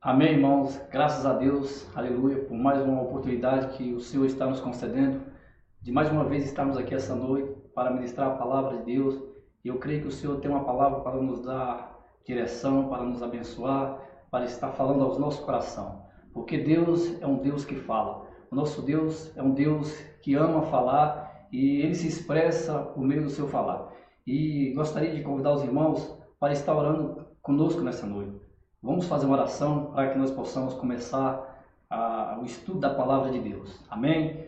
Amém, irmãos. Graças a Deus, aleluia, por mais uma oportunidade que o Senhor está nos concedendo, de mais uma vez estarmos aqui essa noite para ministrar a palavra de Deus. Eu creio que o Senhor tem uma palavra para nos dar direção, para nos abençoar, para estar falando aos nossos corações. Porque Deus é um Deus que fala. O nosso Deus é um Deus que ama falar e ele se expressa por meio do seu falar. E gostaria de convidar os irmãos para estar orando conosco nessa noite. Vamos fazer uma oração para que nós possamos começar a, o estudo da palavra de Deus. Amém?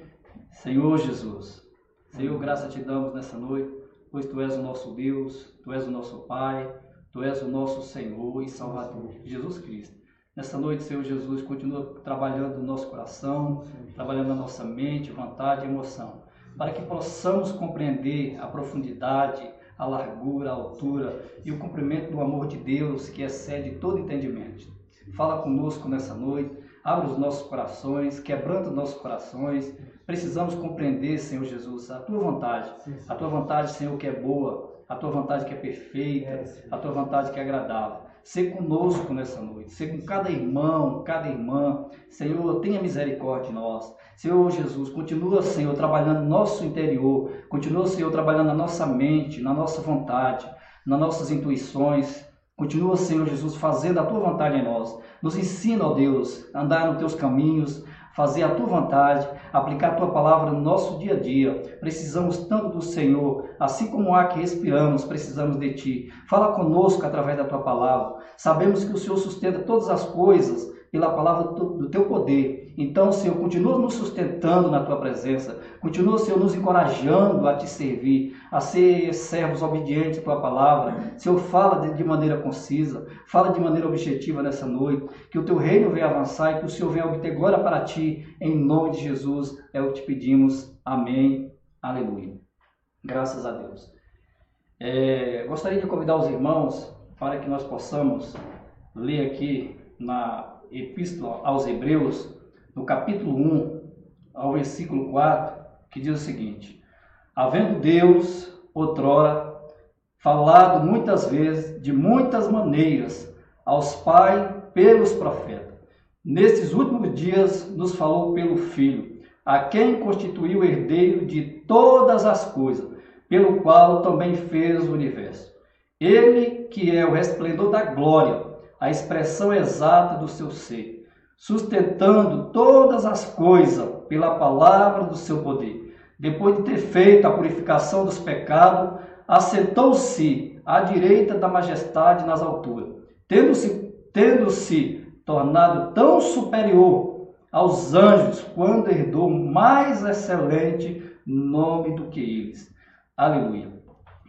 Senhor Jesus, Senhor, graça te damos nessa noite, pois tu és o nosso Deus, tu és o nosso Pai, tu és o nosso Senhor e Salvador, Jesus Cristo. Nessa noite, Senhor Jesus, continua trabalhando no nosso coração, trabalhando na nossa mente, vontade e emoção, para que possamos compreender a profundidade, a largura, a altura e o cumprimento do amor de Deus que excede todo entendimento. Fala conosco nessa noite, abre os nossos corações, quebranta os nossos corações. Precisamos compreender, Senhor Jesus, a tua vontade, a tua vontade, Senhor, que é boa, a tua vontade que é perfeita, a tua vontade que é agradável. Ser conosco nessa noite, ser com cada irmão, cada irmã. Senhor, tenha misericórdia de nós. Senhor Jesus, continua, Senhor, trabalhando no nosso interior, continua, Senhor, trabalhando na nossa mente, na nossa vontade, nas nossas intuições. Continua, Senhor Jesus, fazendo a tua vontade em nós. Nos ensina, ó Deus, a andar nos teus caminhos, fazer a tua vontade, aplicar a tua palavra no nosso dia a dia. Precisamos tanto do Senhor, assim como há que respiramos, precisamos de ti. Fala conosco através da tua palavra. Sabemos que o Senhor sustenta todas as coisas pela palavra do teu poder. Então, Senhor, continua nos sustentando na tua presença, continua, Senhor, nos encorajando a te servir, a ser servos obedientes à tua palavra. Senhor, fala de maneira concisa, fala de maneira objetiva nessa noite, que o teu reino venha avançar e que o Senhor venha obter glória para ti, em nome de Jesus, é o que te pedimos. Amém. Aleluia. Graças a Deus. É, gostaria de convidar os irmãos para que nós possamos ler aqui na Epístola aos Hebreus, no capítulo 1, ao versículo 4, que diz o seguinte: Havendo Deus, outrora, falado muitas vezes, de muitas maneiras, aos pais pelos profetas, nestes últimos dias nos falou pelo Filho, a quem constituiu herdeiro de todas as coisas, pelo qual também fez o universo. Ele que é o resplendor da glória, a expressão exata do seu ser, sustentando todas as coisas pela palavra do seu poder. Depois de ter feito a purificação dos pecados, assentou-se à direita da majestade nas alturas, tendo-se tendo -se tornado tão superior aos anjos quando herdou mais excelente nome do que eles. Aleluia.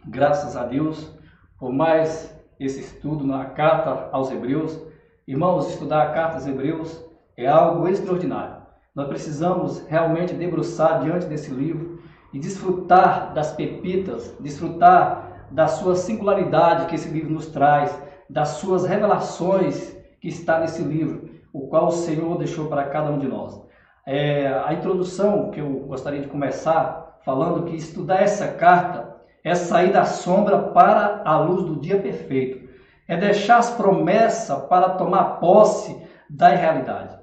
Graças a Deus por mais esse estudo na carta aos Hebreus. Irmãos, estudar a carta aos Hebreus é algo extraordinário. Nós precisamos realmente debruçar diante desse livro e desfrutar das pepitas, desfrutar da sua singularidade que esse livro nos traz, das suas revelações que está nesse livro, o qual o Senhor deixou para cada um de nós. É, a introdução que eu gostaria de começar falando que estudar essa carta é sair da sombra para a luz do dia perfeito, é deixar as promessas para tomar posse da realidade.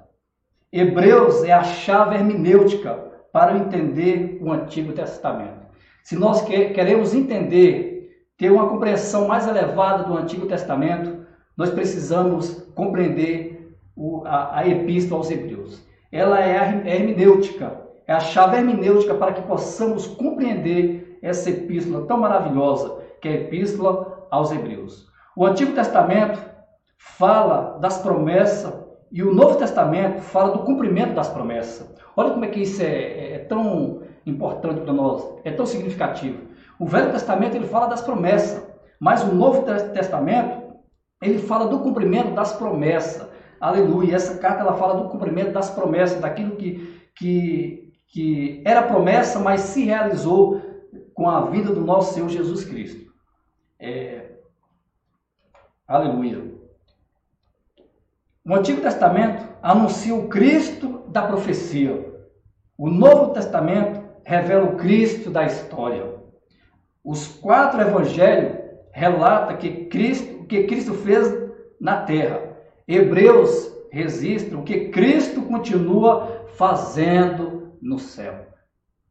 Hebreus é a chave hermenêutica para entender o Antigo Testamento. Se nós queremos entender, ter uma compreensão mais elevada do Antigo Testamento, nós precisamos compreender a, Epístola aos Hebreus. Ela é a hermenêutica, é a chave hermenêutica para que possamos compreender essa epístola tão maravilhosa, que é a epístola aos Hebreus. O Antigo Testamento fala das promessas e o Novo Testamento fala do cumprimento das promessas. Olha como é que isso é, é, é tão importante para nós, é tão significativo. O Velho Testamento ele fala das promessas, mas o Novo Testamento ele fala do cumprimento das promessas. Aleluia. Essa carta ela fala do cumprimento das promessas, daquilo que, que, que era promessa, mas se realizou com a vida do nosso Senhor Jesus Cristo. É... Aleluia. O Antigo Testamento anuncia o Cristo da profecia. O Novo Testamento revela o Cristo da história. Os quatro evangelhos relatam que Cristo, que Cristo fez na terra. Hebreus registra o que Cristo continua fazendo no céu.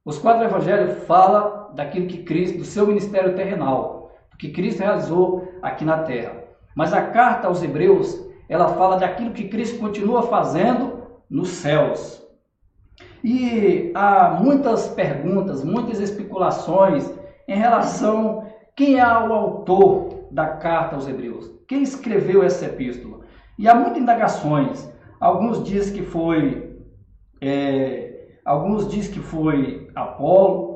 Os quatro evangelhos falam daquilo que Cristo, do seu ministério terrenal, que Cristo realizou aqui na terra. Mas a carta aos Hebreus, ela fala daquilo que Cristo continua fazendo nos céus. E há muitas perguntas, muitas especulações em relação quem é o autor da carta aos Hebreus, quem escreveu essa epístola. E há muitas indagações. Alguns dizem que foi, é, alguns dizem que foi Apolo,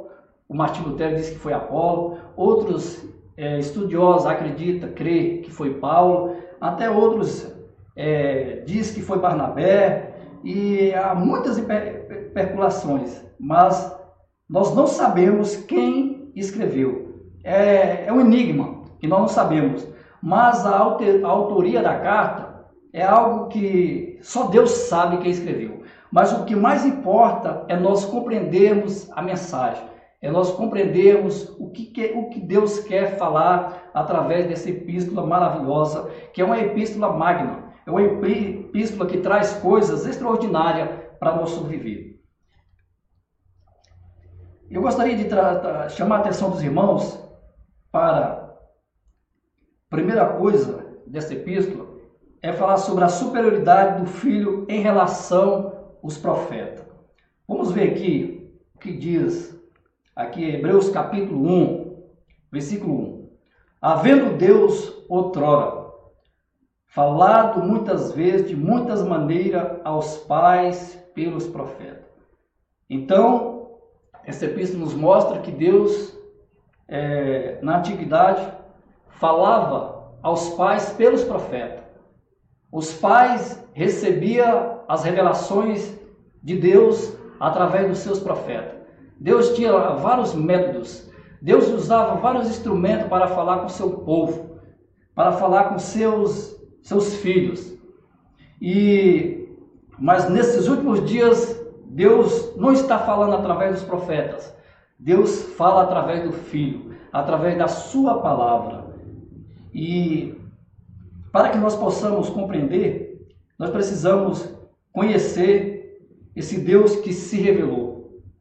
o Martim Lutero diz que foi Apolo, outros é, estudiosos acreditam, crê que foi Paulo, até outros é, diz que foi Barnabé, e há muitas especulações, mas nós não sabemos quem escreveu. É, é um enigma que nós não sabemos, mas a, a autoria da carta é algo que só Deus sabe quem escreveu. Mas o que mais importa é nós compreendermos a mensagem, é nós compreendermos o que, o que Deus quer falar através dessa epístola maravilhosa, que é uma epístola magna, é uma epístola que traz coisas extraordinárias para nosso viver. Eu gostaria de chamar a atenção dos irmãos para a primeira coisa dessa epístola é falar sobre a superioridade do filho em relação aos profetas. Vamos ver aqui o que diz aqui Hebreus capítulo 1, versículo 1. Havendo Deus outrora falado muitas vezes, de muitas maneiras, aos pais pelos profetas. Então, essa epístola nos mostra que Deus, é, na antiguidade, falava aos pais pelos profetas. Os pais recebiam as revelações de Deus através dos seus profetas. Deus tinha vários métodos. Deus usava vários instrumentos para falar com o seu povo, para falar com seus seus filhos. E mas nesses últimos dias Deus não está falando através dos profetas. Deus fala através do filho, através da sua palavra. E para que nós possamos compreender, nós precisamos conhecer esse Deus que se revelou,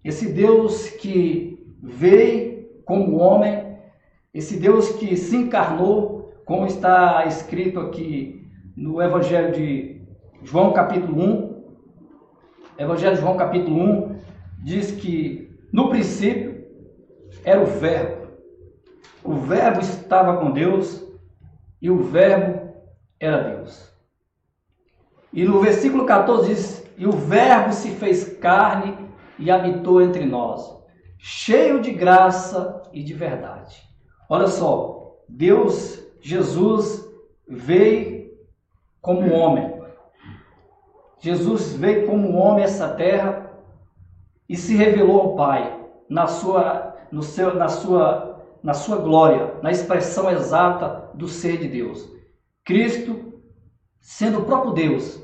esse Deus que veio como homem, esse Deus que se encarnou como está escrito aqui no Evangelho de João, capítulo 1. Evangelho de João, capítulo 1, diz que no princípio era o Verbo. O Verbo estava com Deus e o Verbo era Deus. E no versículo 14 diz: E o Verbo se fez carne e habitou entre nós, cheio de graça e de verdade. Olha só, Deus Jesus veio como homem. Jesus veio como homem a essa terra e se revelou ao Pai na sua, no seu, na sua, na sua glória, na expressão exata do ser de Deus. Cristo, sendo o próprio Deus,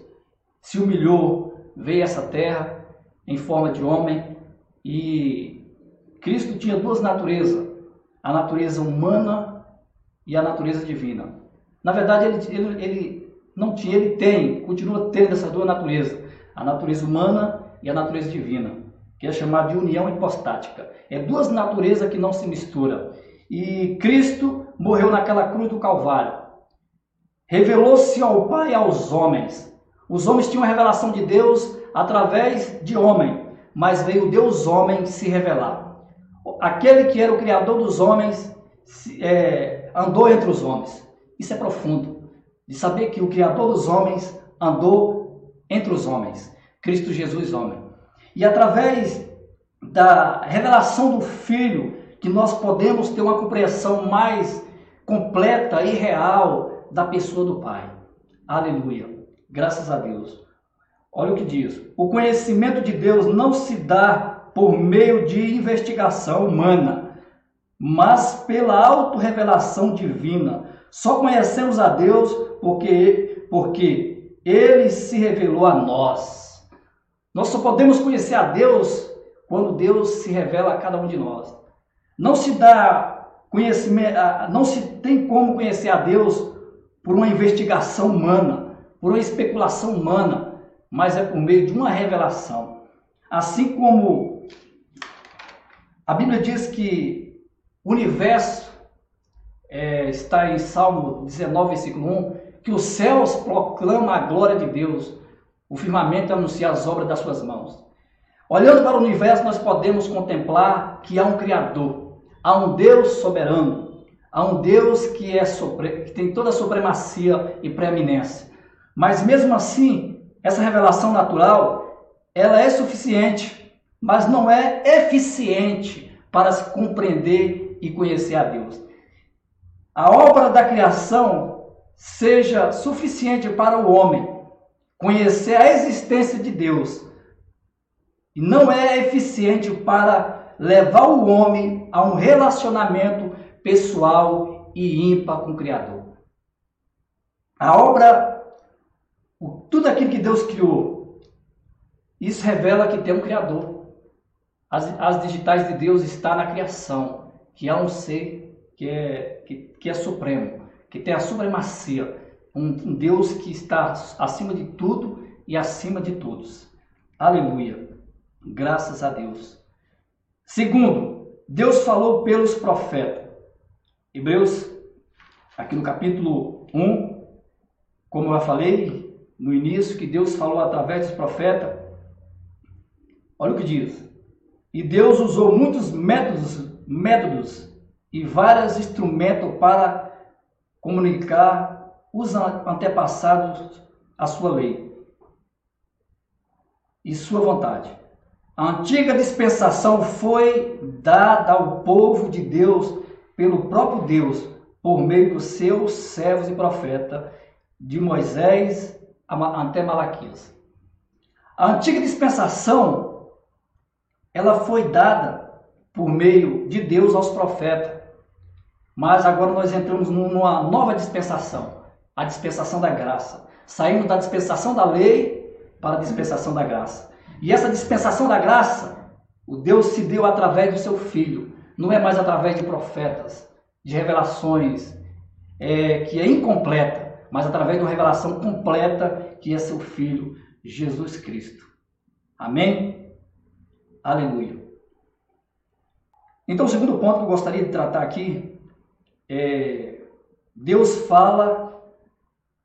se humilhou, veio a essa terra em forma de homem e Cristo tinha duas naturezas, a natureza humana e a natureza divina. Na verdade, ele, ele, ele não tinha, ele tem, continua tendo essas duas naturezas, a natureza humana e a natureza divina, que é chamada de união hipostática. É duas naturezas que não se misturam. E Cristo morreu naquela cruz do Calvário. Revelou-se ao Pai e aos homens. Os homens tinham a revelação de Deus através de homem, mas veio Deus homem se revelar. Aquele que era o Criador dos homens é, andou entre os homens. Isso é profundo. De saber que o Criador dos homens andou entre os homens. Cristo Jesus, homem. E através da revelação do Filho, que nós podemos ter uma compreensão mais completa e real da pessoa do Pai. Aleluia. Graças a Deus. Olha o que diz: o conhecimento de Deus não se dá por meio de investigação humana mas pela autorrevelação divina. Só conhecemos a Deus porque, porque Ele se revelou a nós. Nós só podemos conhecer a Deus quando Deus se revela a cada um de nós. Não se dá conhecimento, não se tem como conhecer a Deus por uma investigação humana, por uma especulação humana, mas é por meio de uma revelação. Assim como a Bíblia diz que o universo é, está em Salmo 19, versículo 1, que os céus proclamam a glória de Deus, o firmamento anuncia as obras das suas mãos. Olhando para o universo, nós podemos contemplar que há um Criador, há um Deus soberano, há um Deus que, é sobre, que tem toda a supremacia e preeminência. Mas mesmo assim, essa revelação natural, ela é suficiente, mas não é eficiente para se compreender e conhecer a Deus. A obra da criação seja suficiente para o homem conhecer a existência de Deus, e não é eficiente para levar o homem a um relacionamento pessoal e ímpar com o Criador. A obra, tudo aquilo que Deus criou, isso revela que tem um Criador. As, as digitais de Deus está na criação, que há um ser que é, que, que é supremo, que tem a supremacia, um, um Deus que está acima de tudo e acima de todos. Aleluia. Graças a Deus. Segundo, Deus falou pelos profetas. Hebreus, aqui no capítulo 1, como eu falei no início, que Deus falou através dos profetas. Olha o que diz. E Deus usou muitos métodos, métodos e vários instrumentos para comunicar os antepassados a sua lei e sua vontade. A antiga dispensação foi dada ao povo de Deus pelo próprio Deus, por meio dos seus servos e profetas, de Moisés até Malaquias. A antiga dispensação, ela foi dada por meio de Deus aos profetas. Mas agora nós entramos numa nova dispensação, a dispensação da graça. Saindo da dispensação da lei para a dispensação da graça. E essa dispensação da graça, o Deus se deu através do seu Filho, não é mais através de profetas, de revelações, é, que é incompleta, mas através de uma revelação completa que é seu Filho, Jesus Cristo. Amém? Aleluia. Então, o segundo ponto que eu gostaria de tratar aqui é Deus fala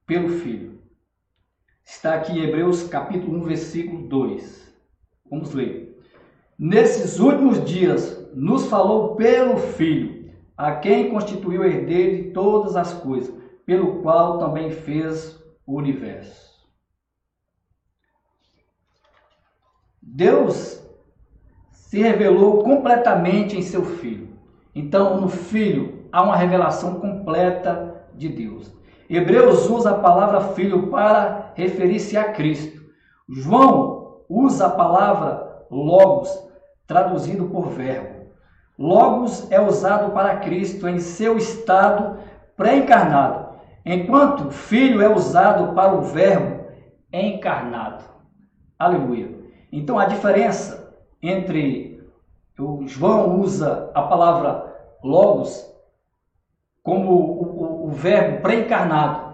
pelo Filho. Está aqui em Hebreus capítulo 1, versículo 2. Vamos ler. Nesses últimos dias nos falou pelo Filho, a quem constituiu herdeiro de todas as coisas, pelo qual também fez o universo. Deus se revelou completamente em seu Filho. Então, no Filho há uma revelação completa de Deus. Hebreus usa a palavra filho para referir-se a Cristo. João usa a palavra logos, traduzido por verbo. Logos é usado para Cristo em seu estado pré-encarnado, enquanto filho é usado para o verbo encarnado. Aleluia. Então a diferença entre o João usa a palavra logos como o, o, o verbo pré-encarnado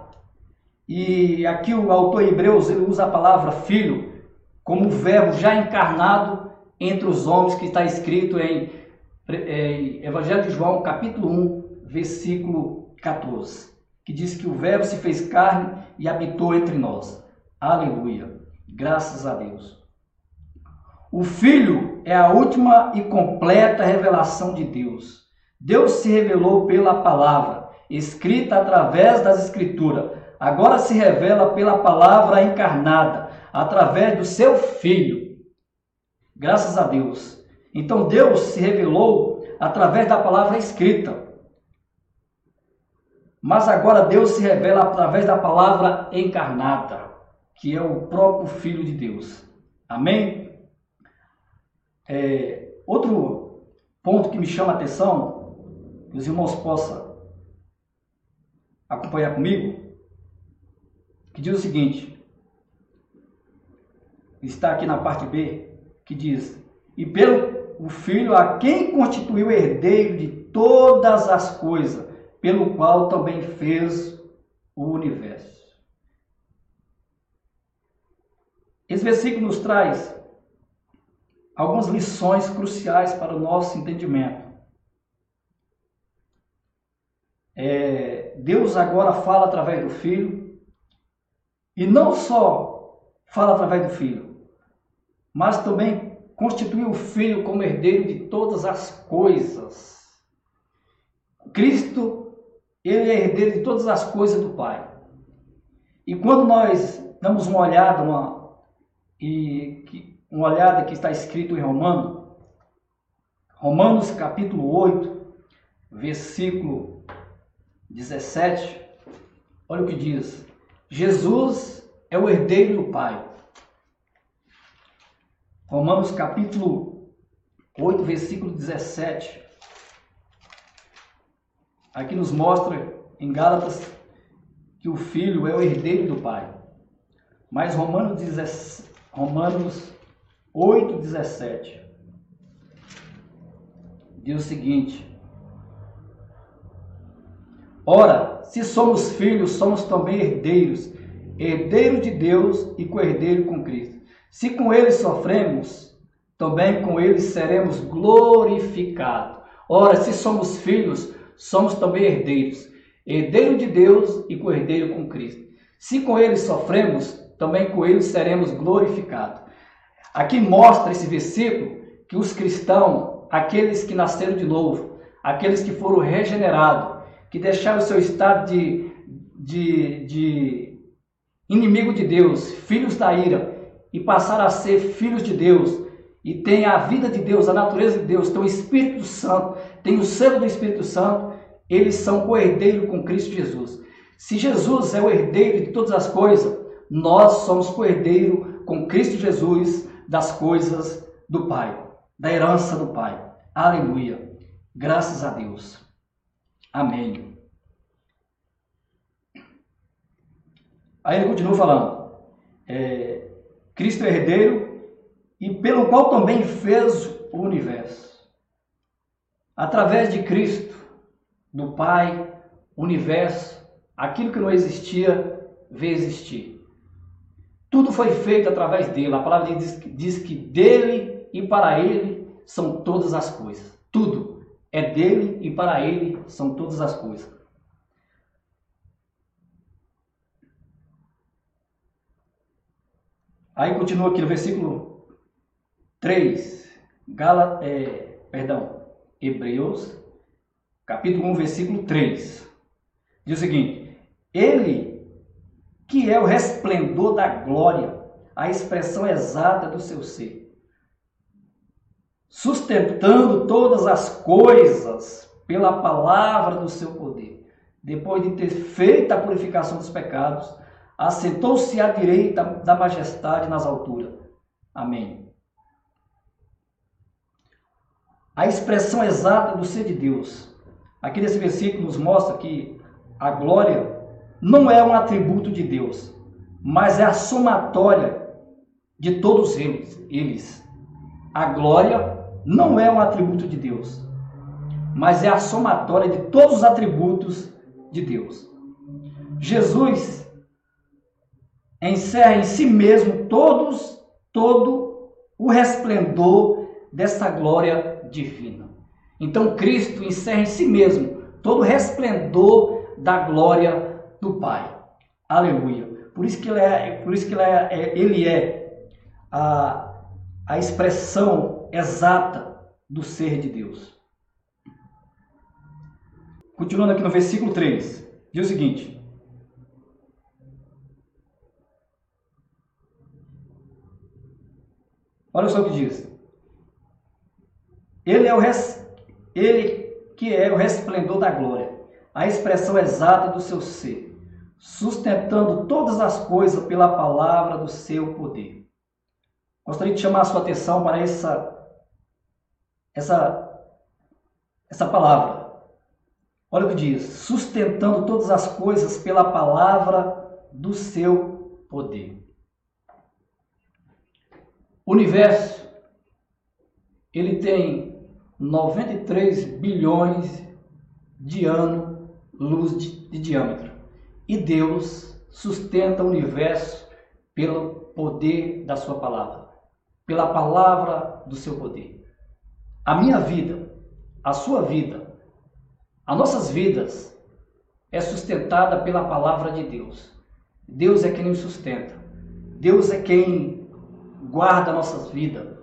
e aqui o autor Hebreus ele usa a palavra filho como o verbo já encarnado entre os homens, que está escrito em, em Evangelho de João, capítulo 1, versículo 14, que diz que o verbo se fez carne e habitou entre nós. Aleluia. Graças a Deus. O Filho é a última e completa revelação de Deus. Deus se revelou pela palavra, escrita através das Escrituras. Agora se revela pela palavra encarnada, através do seu filho. Graças a Deus. Então Deus se revelou através da palavra escrita. Mas agora Deus se revela através da palavra encarnada, que é o próprio Filho de Deus. Amém? É, outro ponto que me chama a atenção, que os irmãos possam acompanhar comigo, que diz o seguinte: está aqui na parte B, que diz: E pelo o Filho a quem constituiu herdeiro de todas as coisas, pelo qual também fez o universo. Esse versículo nos traz algumas lições cruciais para o nosso entendimento. É, Deus agora fala através do Filho, e não só fala através do Filho, mas também constitui o Filho como herdeiro de todas as coisas. Cristo, ele é herdeiro de todas as coisas do Pai. E quando nós damos uma olhada, uma, e, uma olhada que está escrito em Romano, Romanos capítulo 8, versículo 17, olha o que diz: Jesus é o herdeiro do Pai. Romanos capítulo 8, versículo 17. Aqui nos mostra em Gálatas que o filho é o herdeiro do pai. Mas Romanos, 17, Romanos 8, 17 diz o seguinte: Ora, se somos filhos, somos também herdeiros, herdeiro de Deus e co-herdeiro com Cristo. Se com ele sofremos, também com ele seremos glorificados. Ora, se somos filhos, somos também herdeiros, herdeiro de Deus e co-herdeiro com Cristo. Se com ele sofremos, também com ele seremos glorificados. Aqui mostra esse versículo que os cristãos, aqueles que nasceram de novo, aqueles que foram regenerados, que deixaram o seu estado de, de, de inimigo de Deus, filhos da ira, e passaram a ser filhos de Deus, e tem a vida de Deus, a natureza de Deus, tem o Espírito Santo, tem o selo do Espírito Santo, eles são co-herdeiros com Cristo Jesus. Se Jesus é o herdeiro de todas as coisas, nós somos co-herdeiro com Cristo Jesus das coisas do Pai, da herança do Pai. Aleluia. Graças a Deus. Amém. Aí ele continua falando: é, Cristo é herdeiro e pelo qual também fez o universo. Através de Cristo, do Pai, universo, aquilo que não existia, veio existir. Tudo foi feito através dele. A palavra diz, diz que dele e para ele são todas as coisas. Tudo é dele e para ele são todas as coisas. Aí continua aqui no versículo 3, Gala, é, perdão, Hebreus capítulo 1, versículo 3. Diz o seguinte: Ele, que é o resplendor da glória, a expressão exata do seu ser, sustentando todas as coisas pela palavra do seu poder, depois de ter feito a purificação dos pecados, assentou-se à direita da majestade nas alturas. Amém. A expressão exata do ser de Deus, Aqui nesse versículo nos mostra que a glória não é um atributo de Deus, mas é a somatória de todos eles. eles. A glória não é um atributo de Deus, mas é a somatória de todos os atributos de Deus. Jesus encerra em si mesmo todos todo o resplendor dessa glória divina. Então Cristo encerra em si mesmo todo o resplendor da glória do Pai. Aleluia. Por isso que ele é, por isso que ele é, é, ele é a, a expressão exata do ser de Deus. Continuando aqui no versículo 3, diz o seguinte: Olha só o que diz. Ele é o, res, ele que é o resplendor da glória, a expressão exata do seu ser, sustentando todas as coisas pela palavra do seu poder. Gostaria de chamar a sua atenção para essa essa essa palavra. Olha o que diz: sustentando todas as coisas pela palavra do seu poder. O universo ele tem 93 bilhões de ano-luz de, de diâmetro. E Deus sustenta o universo pelo poder da sua palavra, pela palavra do seu poder. A minha vida, a sua vida, as nossas vidas é sustentada pela palavra de Deus. Deus é quem nos sustenta. Deus é quem guarda nossas vidas.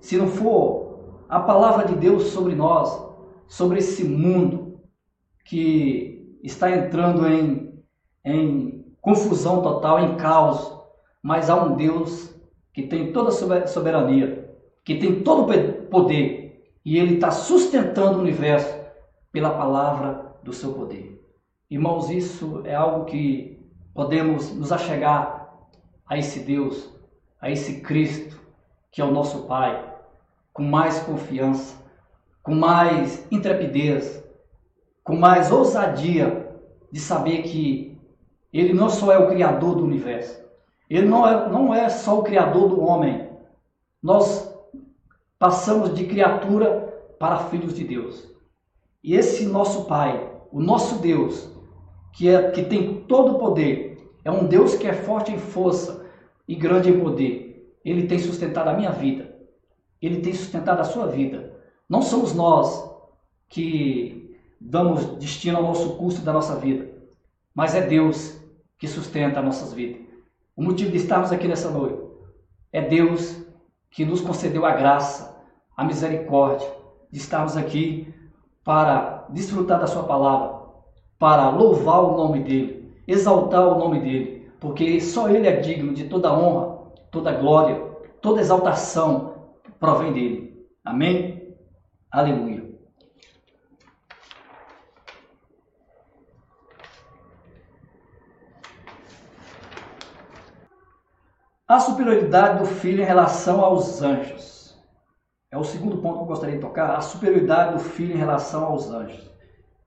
Se não for a palavra de Deus sobre nós, sobre esse mundo que está entrando em, em confusão total, em caos, mas há um Deus que tem toda a soberania, que tem todo o poder, e Ele está sustentando o universo pela palavra do seu poder. Irmãos, isso é algo que podemos nos achegar a esse Deus, a esse Cristo, que é o nosso Pai, com mais confiança, com mais intrepidez, com mais ousadia de saber que Ele não só é o Criador do universo, Ele não é, não é só o Criador do homem. Nós passamos de criatura para filhos de Deus. E esse nosso Pai, o nosso Deus, que, é, que tem todo o poder, é um Deus que é forte em força e grande em poder. Ele tem sustentado a minha vida. Ele tem sustentado a sua vida. Não somos nós que damos destino ao nosso custo da nossa vida, mas é Deus que sustenta as nossas vidas. O motivo de estarmos aqui nessa noite é Deus que nos concedeu a graça, a misericórdia de estarmos aqui para desfrutar da Sua palavra, para louvar o nome dEle, exaltar o nome dEle, porque só Ele é digno de toda honra, toda glória, toda exaltação provém dEle. Amém? Aleluia. A superioridade do filho em relação aos anjos. É o segundo ponto que eu gostaria de tocar, a superioridade do filho em relação aos anjos.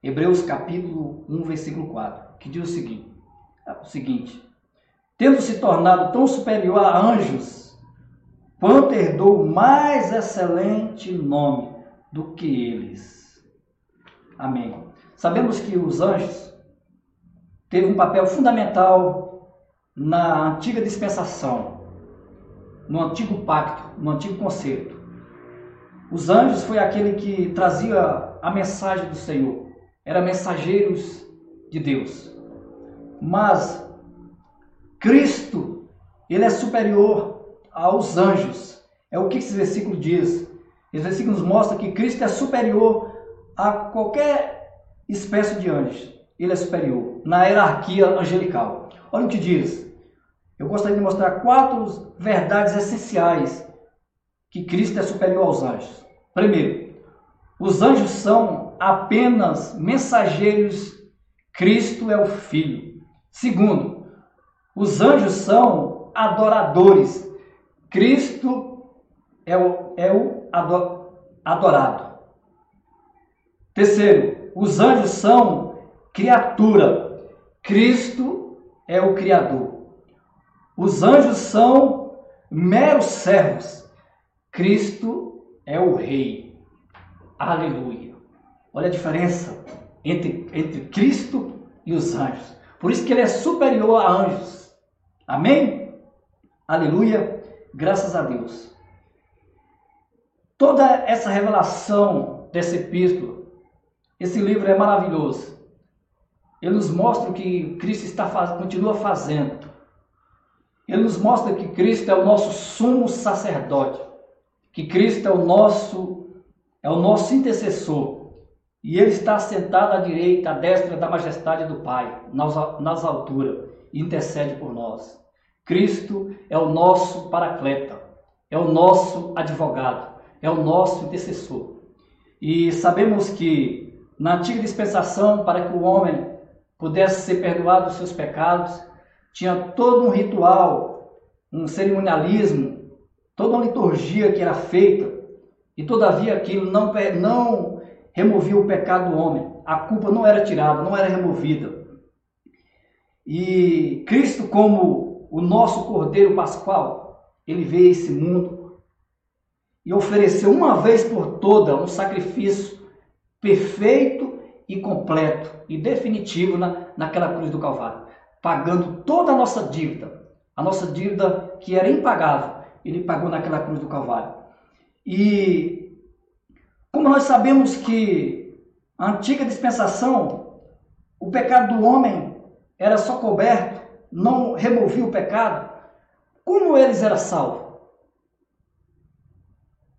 Hebreus capítulo 1, versículo 4, que diz o seguinte: o seguinte: Tendo se tornado tão superior a anjos, quanto herdou mais excelente nome do que eles. Amém. Sabemos que os anjos teve um papel fundamental na antiga dispensação, no antigo pacto, no antigo concerto. Os anjos foi aquele que trazia a mensagem do Senhor, eram mensageiros de Deus. Mas Cristo, ele é superior aos anjos. É o que esse versículo diz. Esse versículo nos mostra que Cristo é superior a qualquer espécie de anjos. Ele é superior na hierarquia angelical. Olha o que diz. Eu gostaria de mostrar quatro verdades essenciais que Cristo é superior aos anjos. Primeiro, os anjos são apenas mensageiros, Cristo é o Filho. Segundo, os anjos são adoradores, Cristo é o, é o adorado. Terceiro, os anjos são criatura. Cristo é o Criador. Os anjos são meros servos. Cristo é o Rei. Aleluia. Olha a diferença entre, entre Cristo e os anjos. Por isso que ele é superior a anjos. Amém? Aleluia. Graças a Deus. Toda essa revelação desse epístolo, esse livro é maravilhoso. Ele nos mostra o que Cristo está faz, continua fazendo. Ele nos mostra que Cristo é o nosso sumo sacerdote, que Cristo é o nosso é o nosso intercessor. E ele está sentado à direita, à destra da majestade do Pai, nas, nas alturas, e intercede por nós. Cristo é o nosso paracleta, é o nosso advogado é o nosso intercessor. E sabemos que na antiga dispensação, para que o homem pudesse ser perdoado dos seus pecados, tinha todo um ritual, um cerimonialismo, toda uma liturgia que era feita, e todavia aquilo não, não removia o pecado do homem, a culpa não era tirada, não era removida. E Cristo, como o nosso Cordeiro Pascual, ele veio a esse mundo e ofereceu uma vez por toda um sacrifício perfeito e completo e definitivo na, naquela cruz do Calvário, pagando toda a nossa dívida, A nossa dívida que era impagável, ele pagou naquela cruz do Calvário. E como nós sabemos que a antiga dispensação, o pecado do homem era só coberto, não removia o pecado, como eles eram salvos?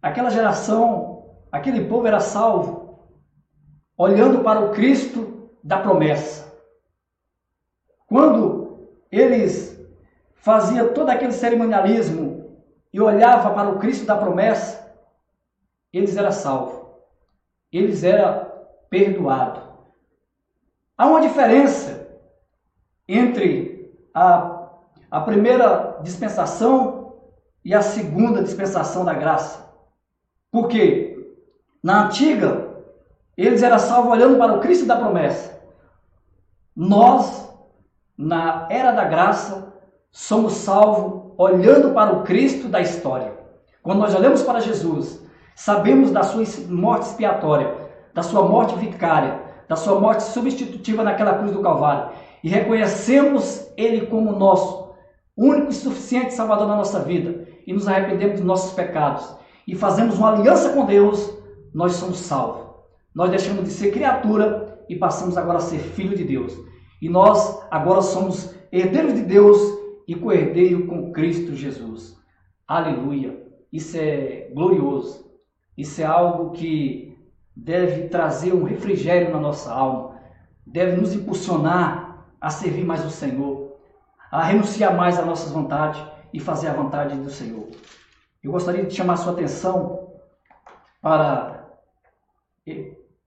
Aquela geração, aquele povo era salvo, olhando para o Cristo da promessa. Quando eles faziam todo aquele cerimonialismo e olhava para o Cristo da promessa, eles eram salvos, eles eram perdoados. Há uma diferença entre a, a primeira dispensação e a segunda dispensação da graça. Porque na antiga, eles eram salvos olhando para o Cristo da promessa. Nós, na era da graça, somos salvos olhando para o Cristo da história. Quando nós olhamos para Jesus, sabemos da sua morte expiatória, da sua morte vicária, da sua morte substitutiva naquela cruz do Calvário e reconhecemos Ele como nosso único e suficiente Salvador da nossa vida e nos arrependemos dos nossos pecados e fazemos uma aliança com Deus, nós somos salvos. Nós deixamos de ser criatura e passamos agora a ser filho de Deus. E nós agora somos herdeiros de Deus e co-herdeiro com Cristo Jesus. Aleluia! Isso é glorioso. Isso é algo que deve trazer um refrigério na nossa alma, deve nos impulsionar a servir mais o Senhor, a renunciar mais às nossas vontades e fazer a vontade do Senhor. Eu gostaria de chamar a sua atenção para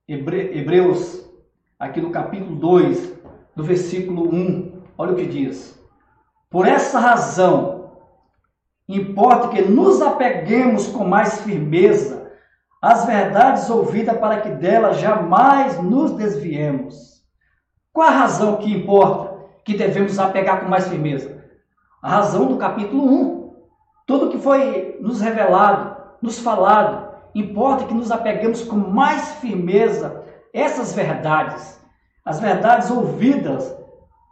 Hebreus, aqui no capítulo 2, do versículo 1. Olha o que diz. Por essa razão, importa que nos apeguemos com mais firmeza às verdades ouvidas para que delas jamais nos desviemos. Qual a razão que importa que devemos apegar com mais firmeza? A razão do capítulo 1. Tudo que foi nos revelado, nos falado, importa que nos apeguemos com mais firmeza essas verdades, as verdades ouvidas,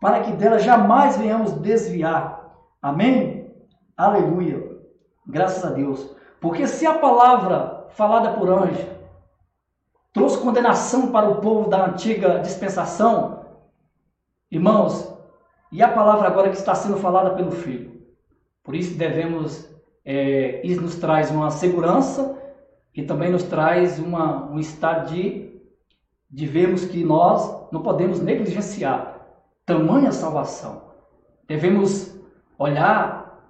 para que delas jamais venhamos desviar. Amém? Aleluia. Graças a Deus. Porque se a palavra falada por anjo trouxe condenação para o povo da antiga dispensação, irmãos, e a palavra agora que está sendo falada pelo Filho, por isso devemos, é, isso nos traz uma segurança e também nos traz uma, um estado de, de vermos que nós não podemos negligenciar tamanha salvação. Devemos olhar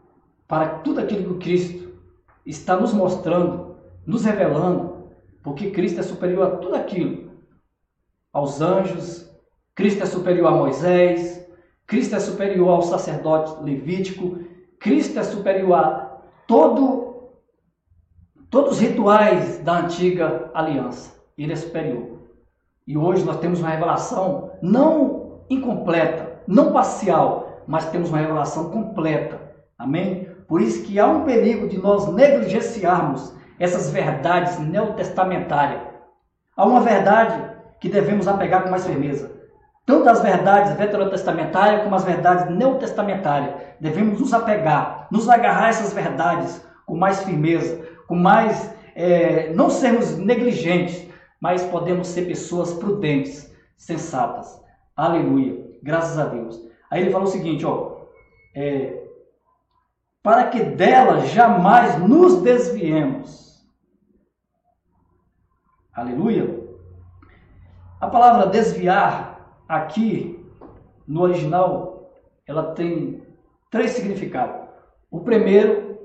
para tudo aquilo que Cristo está nos mostrando, nos revelando, porque Cristo é superior a tudo aquilo, aos anjos, Cristo é superior a Moisés, Cristo é superior ao sacerdote levítico, Cristo é superior a todo, todos os rituais da antiga aliança. Ele é superior. E hoje nós temos uma revelação não incompleta, não parcial, mas temos uma revelação completa. Amém? Por isso que há um perigo de nós negligenciarmos essas verdades neotestamentárias. Há uma verdade que devemos apegar com mais firmeza tanto as verdades veterotestamentárias como as verdades neotestamentárias. Devemos nos apegar, nos agarrar a essas verdades com mais firmeza, com mais. É, não sermos negligentes, mas podemos ser pessoas prudentes, sensatas. Aleluia. Graças a Deus. Aí ele falou o seguinte, ó. É, para que dela jamais nos desviemos. Aleluia. A palavra desviar aqui no original ela tem três significados. O primeiro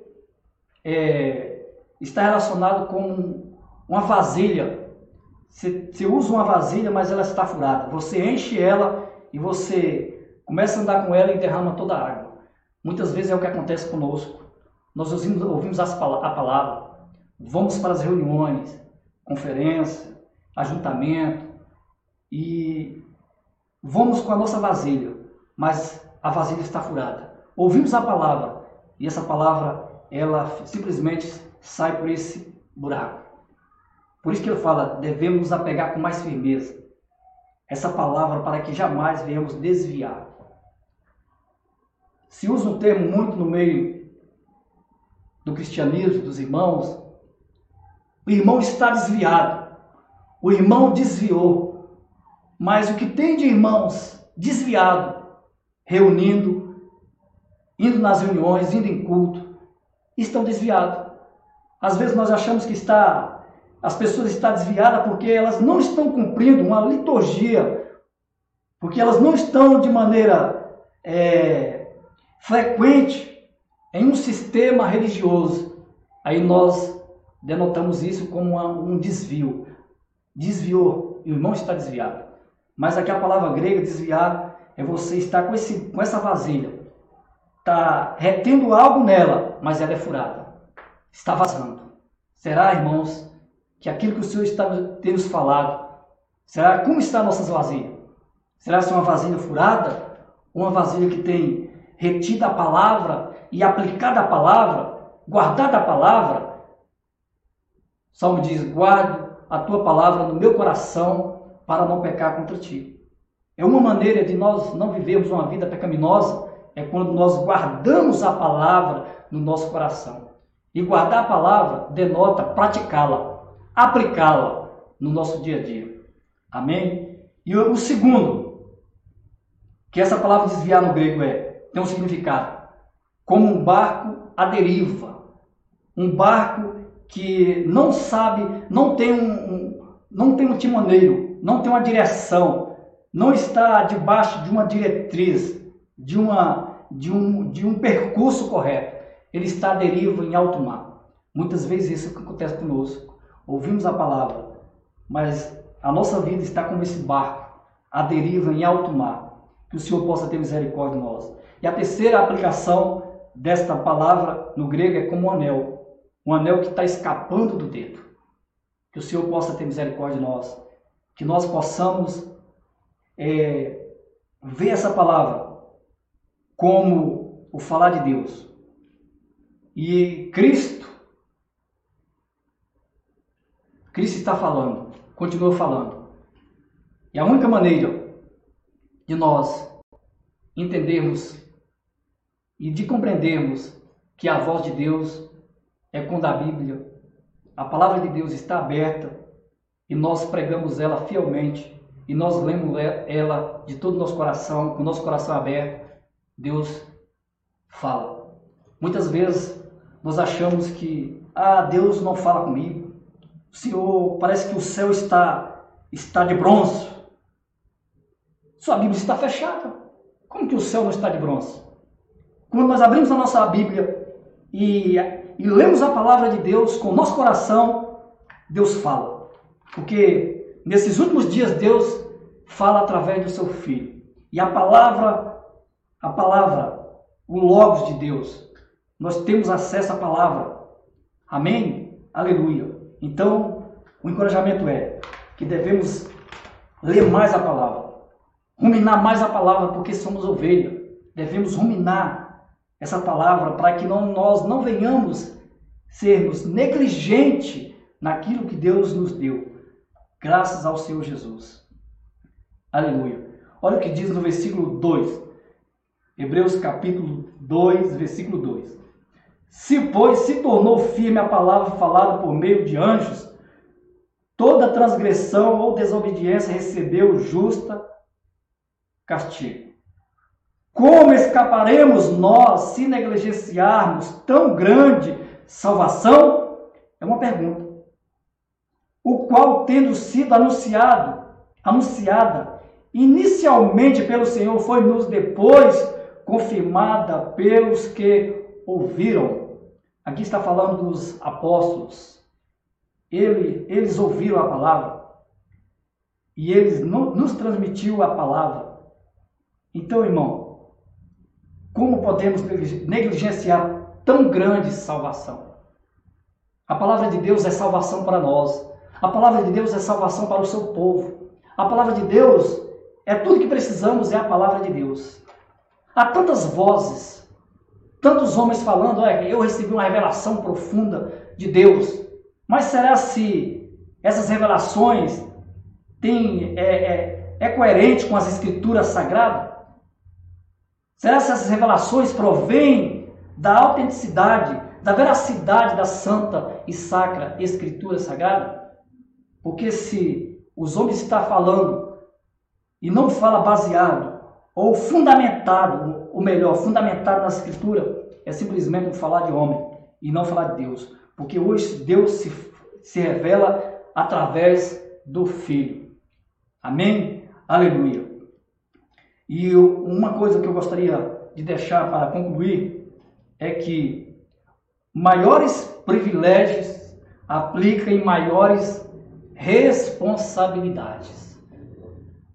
é, está relacionado com uma vasilha. Você, você usa uma vasilha, mas ela está furada. Você enche ela e você começa a andar com ela e derrama toda a água. Muitas vezes é o que acontece conosco. Nós ouvimos, ouvimos a palavra, vamos para as reuniões, conferência, ajuntamento, e Vamos com a nossa vasilha, mas a vasilha está furada. Ouvimos a palavra e essa palavra ela simplesmente sai por esse buraco. Por isso que ele fala, devemos apegar com mais firmeza essa palavra para que jamais venhamos desviar. se usa um termo muito no meio do cristianismo, dos irmãos. O irmão está desviado. O irmão desviou. Mas o que tem de irmãos desviado, reunindo, indo nas reuniões, indo em culto, estão desviados. Às vezes nós achamos que está, as pessoas estão desviadas porque elas não estão cumprindo uma liturgia, porque elas não estão de maneira é, frequente em um sistema religioso. Aí nós denotamos isso como um desvio. Desviou, o irmão está desviado. Mas aqui a palavra grega desviar é você estar com, esse, com essa vasilha está retendo algo nela, mas ela é furada. Está vazando. Será, irmãos, que aquilo que o Senhor está tem nos falado, será como está nossas vasilhas? Será se uma vasilha furada? Uma vasilha que tem retido a palavra e aplicado a palavra, guardado a palavra? O Salmo diz: guardo a tua palavra no meu coração para não pecar contra ti. É uma maneira de nós não vivermos uma vida pecaminosa é quando nós guardamos a palavra no nosso coração. E guardar a palavra denota praticá-la, aplicá-la no nosso dia a dia. Amém? E o segundo, que essa palavra desviar no grego é, tem um significado, como um barco à deriva. Um barco que não sabe, não tem um, um não tem um timoneiro, não tem uma direção, não está debaixo de uma diretriz, de uma de um, de um percurso correto. Ele está à deriva em alto mar. Muitas vezes isso acontece conosco. Ouvimos a palavra, mas a nossa vida está como esse barco, à deriva em alto mar. Que o Senhor possa ter misericórdia de nós. E a terceira aplicação desta palavra no grego é como um anel. Um anel que está escapando do dedo. Que o Senhor possa ter misericórdia de nós. Que nós possamos é, ver essa palavra como o falar de Deus. E Cristo, Cristo está falando, continua falando. E a única maneira de nós entendermos e de compreendermos que a voz de Deus é quando a Bíblia, a palavra de Deus está aberta e nós pregamos ela fielmente e nós lemos ela de todo o nosso coração, com o nosso coração aberto Deus fala. Muitas vezes nós achamos que ah, Deus não fala comigo. O Senhor, parece que o céu está está de bronze. Sua Bíblia está fechada. Como que o céu não está de bronze? Quando nós abrimos a nossa Bíblia e, e lemos a palavra de Deus com o nosso coração, Deus fala. Porque nesses últimos dias Deus fala através do seu filho. E a palavra a palavra, o Logos de Deus. Nós temos acesso à palavra. Amém? Aleluia. Então, o encorajamento é que devemos ler mais a palavra, ruminar mais a palavra, porque somos ovelha. Devemos ruminar essa palavra para que não, nós não venhamos sermos negligentes naquilo que Deus nos deu, graças ao Senhor Jesus. Aleluia. Olha o que diz no versículo 2. Hebreus capítulo 2, versículo 2. Se, pois, se tornou firme a palavra falada por meio de anjos, toda transgressão ou desobediência recebeu justa castigo. Como escaparemos nós se negligenciarmos tão grande salvação? É uma pergunta. O qual, tendo sido anunciado, anunciada inicialmente pelo Senhor, foi nos depois confirmada pelos que ouviram. Aqui está falando dos apóstolos. Ele, eles ouviram a palavra e eles nos transmitiu a palavra. Então, irmão, como podemos negligenciar tão grande salvação? A palavra de Deus é salvação para nós. A palavra de Deus é salvação para o seu povo. A palavra de Deus é tudo que precisamos, é a palavra de Deus. Há tantas vozes, tantos homens falando, é, eu recebi uma revelação profunda de Deus. Mas será se essas revelações têm, é, é, é coerente com as escrituras sagradas? Será que essas revelações provêm da autenticidade, da veracidade da santa e sacra Escritura Sagrada? Porque se os homens estão falando e não fala baseado ou fundamentado, ou melhor, fundamentado na Escritura, é simplesmente falar de homem e não falar de Deus. Porque hoje Deus se, se revela através do Filho. Amém? Aleluia. E eu, uma coisa que eu gostaria de deixar para concluir é que maiores privilégios aplicam em maiores responsabilidades.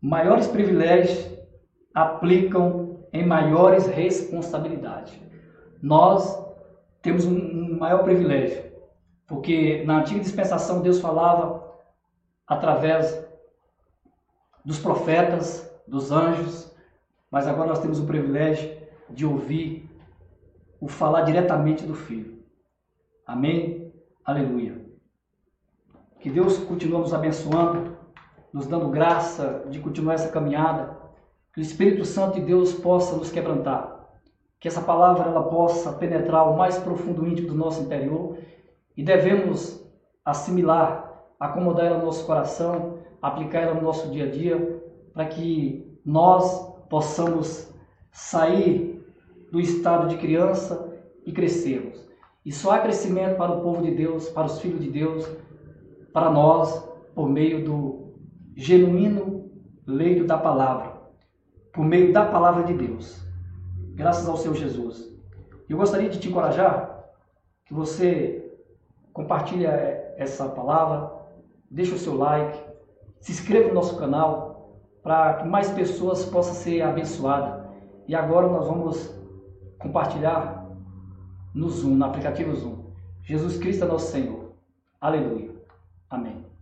Maiores privilégios aplicam em maiores responsabilidades. Nós temos um maior privilégio, porque na antiga dispensação Deus falava através dos profetas, dos anjos, mas agora nós temos o privilégio de ouvir o falar diretamente do Filho. Amém? Aleluia. Que Deus continue nos abençoando, nos dando graça de continuar essa caminhada. Que o Espírito Santo de Deus possa nos quebrantar. Que essa palavra ela possa penetrar o mais profundo íntimo do nosso interior e devemos assimilar, acomodar ela no nosso coração, aplicar ela no nosso dia a dia, para que nós possamos sair do estado de criança e crescermos. E só há crescimento para o povo de Deus, para os filhos de Deus, para nós, por meio do genuíno leito da palavra, por meio da palavra de Deus. Graças ao Senhor Jesus. Eu gostaria de te encorajar que você compartilhe essa palavra, deixe o seu like, se inscreva no nosso canal, para que mais pessoas possam ser abençoadas. E agora nós vamos compartilhar no Zoom, no aplicativo Zoom. Jesus Cristo é nosso Senhor. Aleluia. Amém.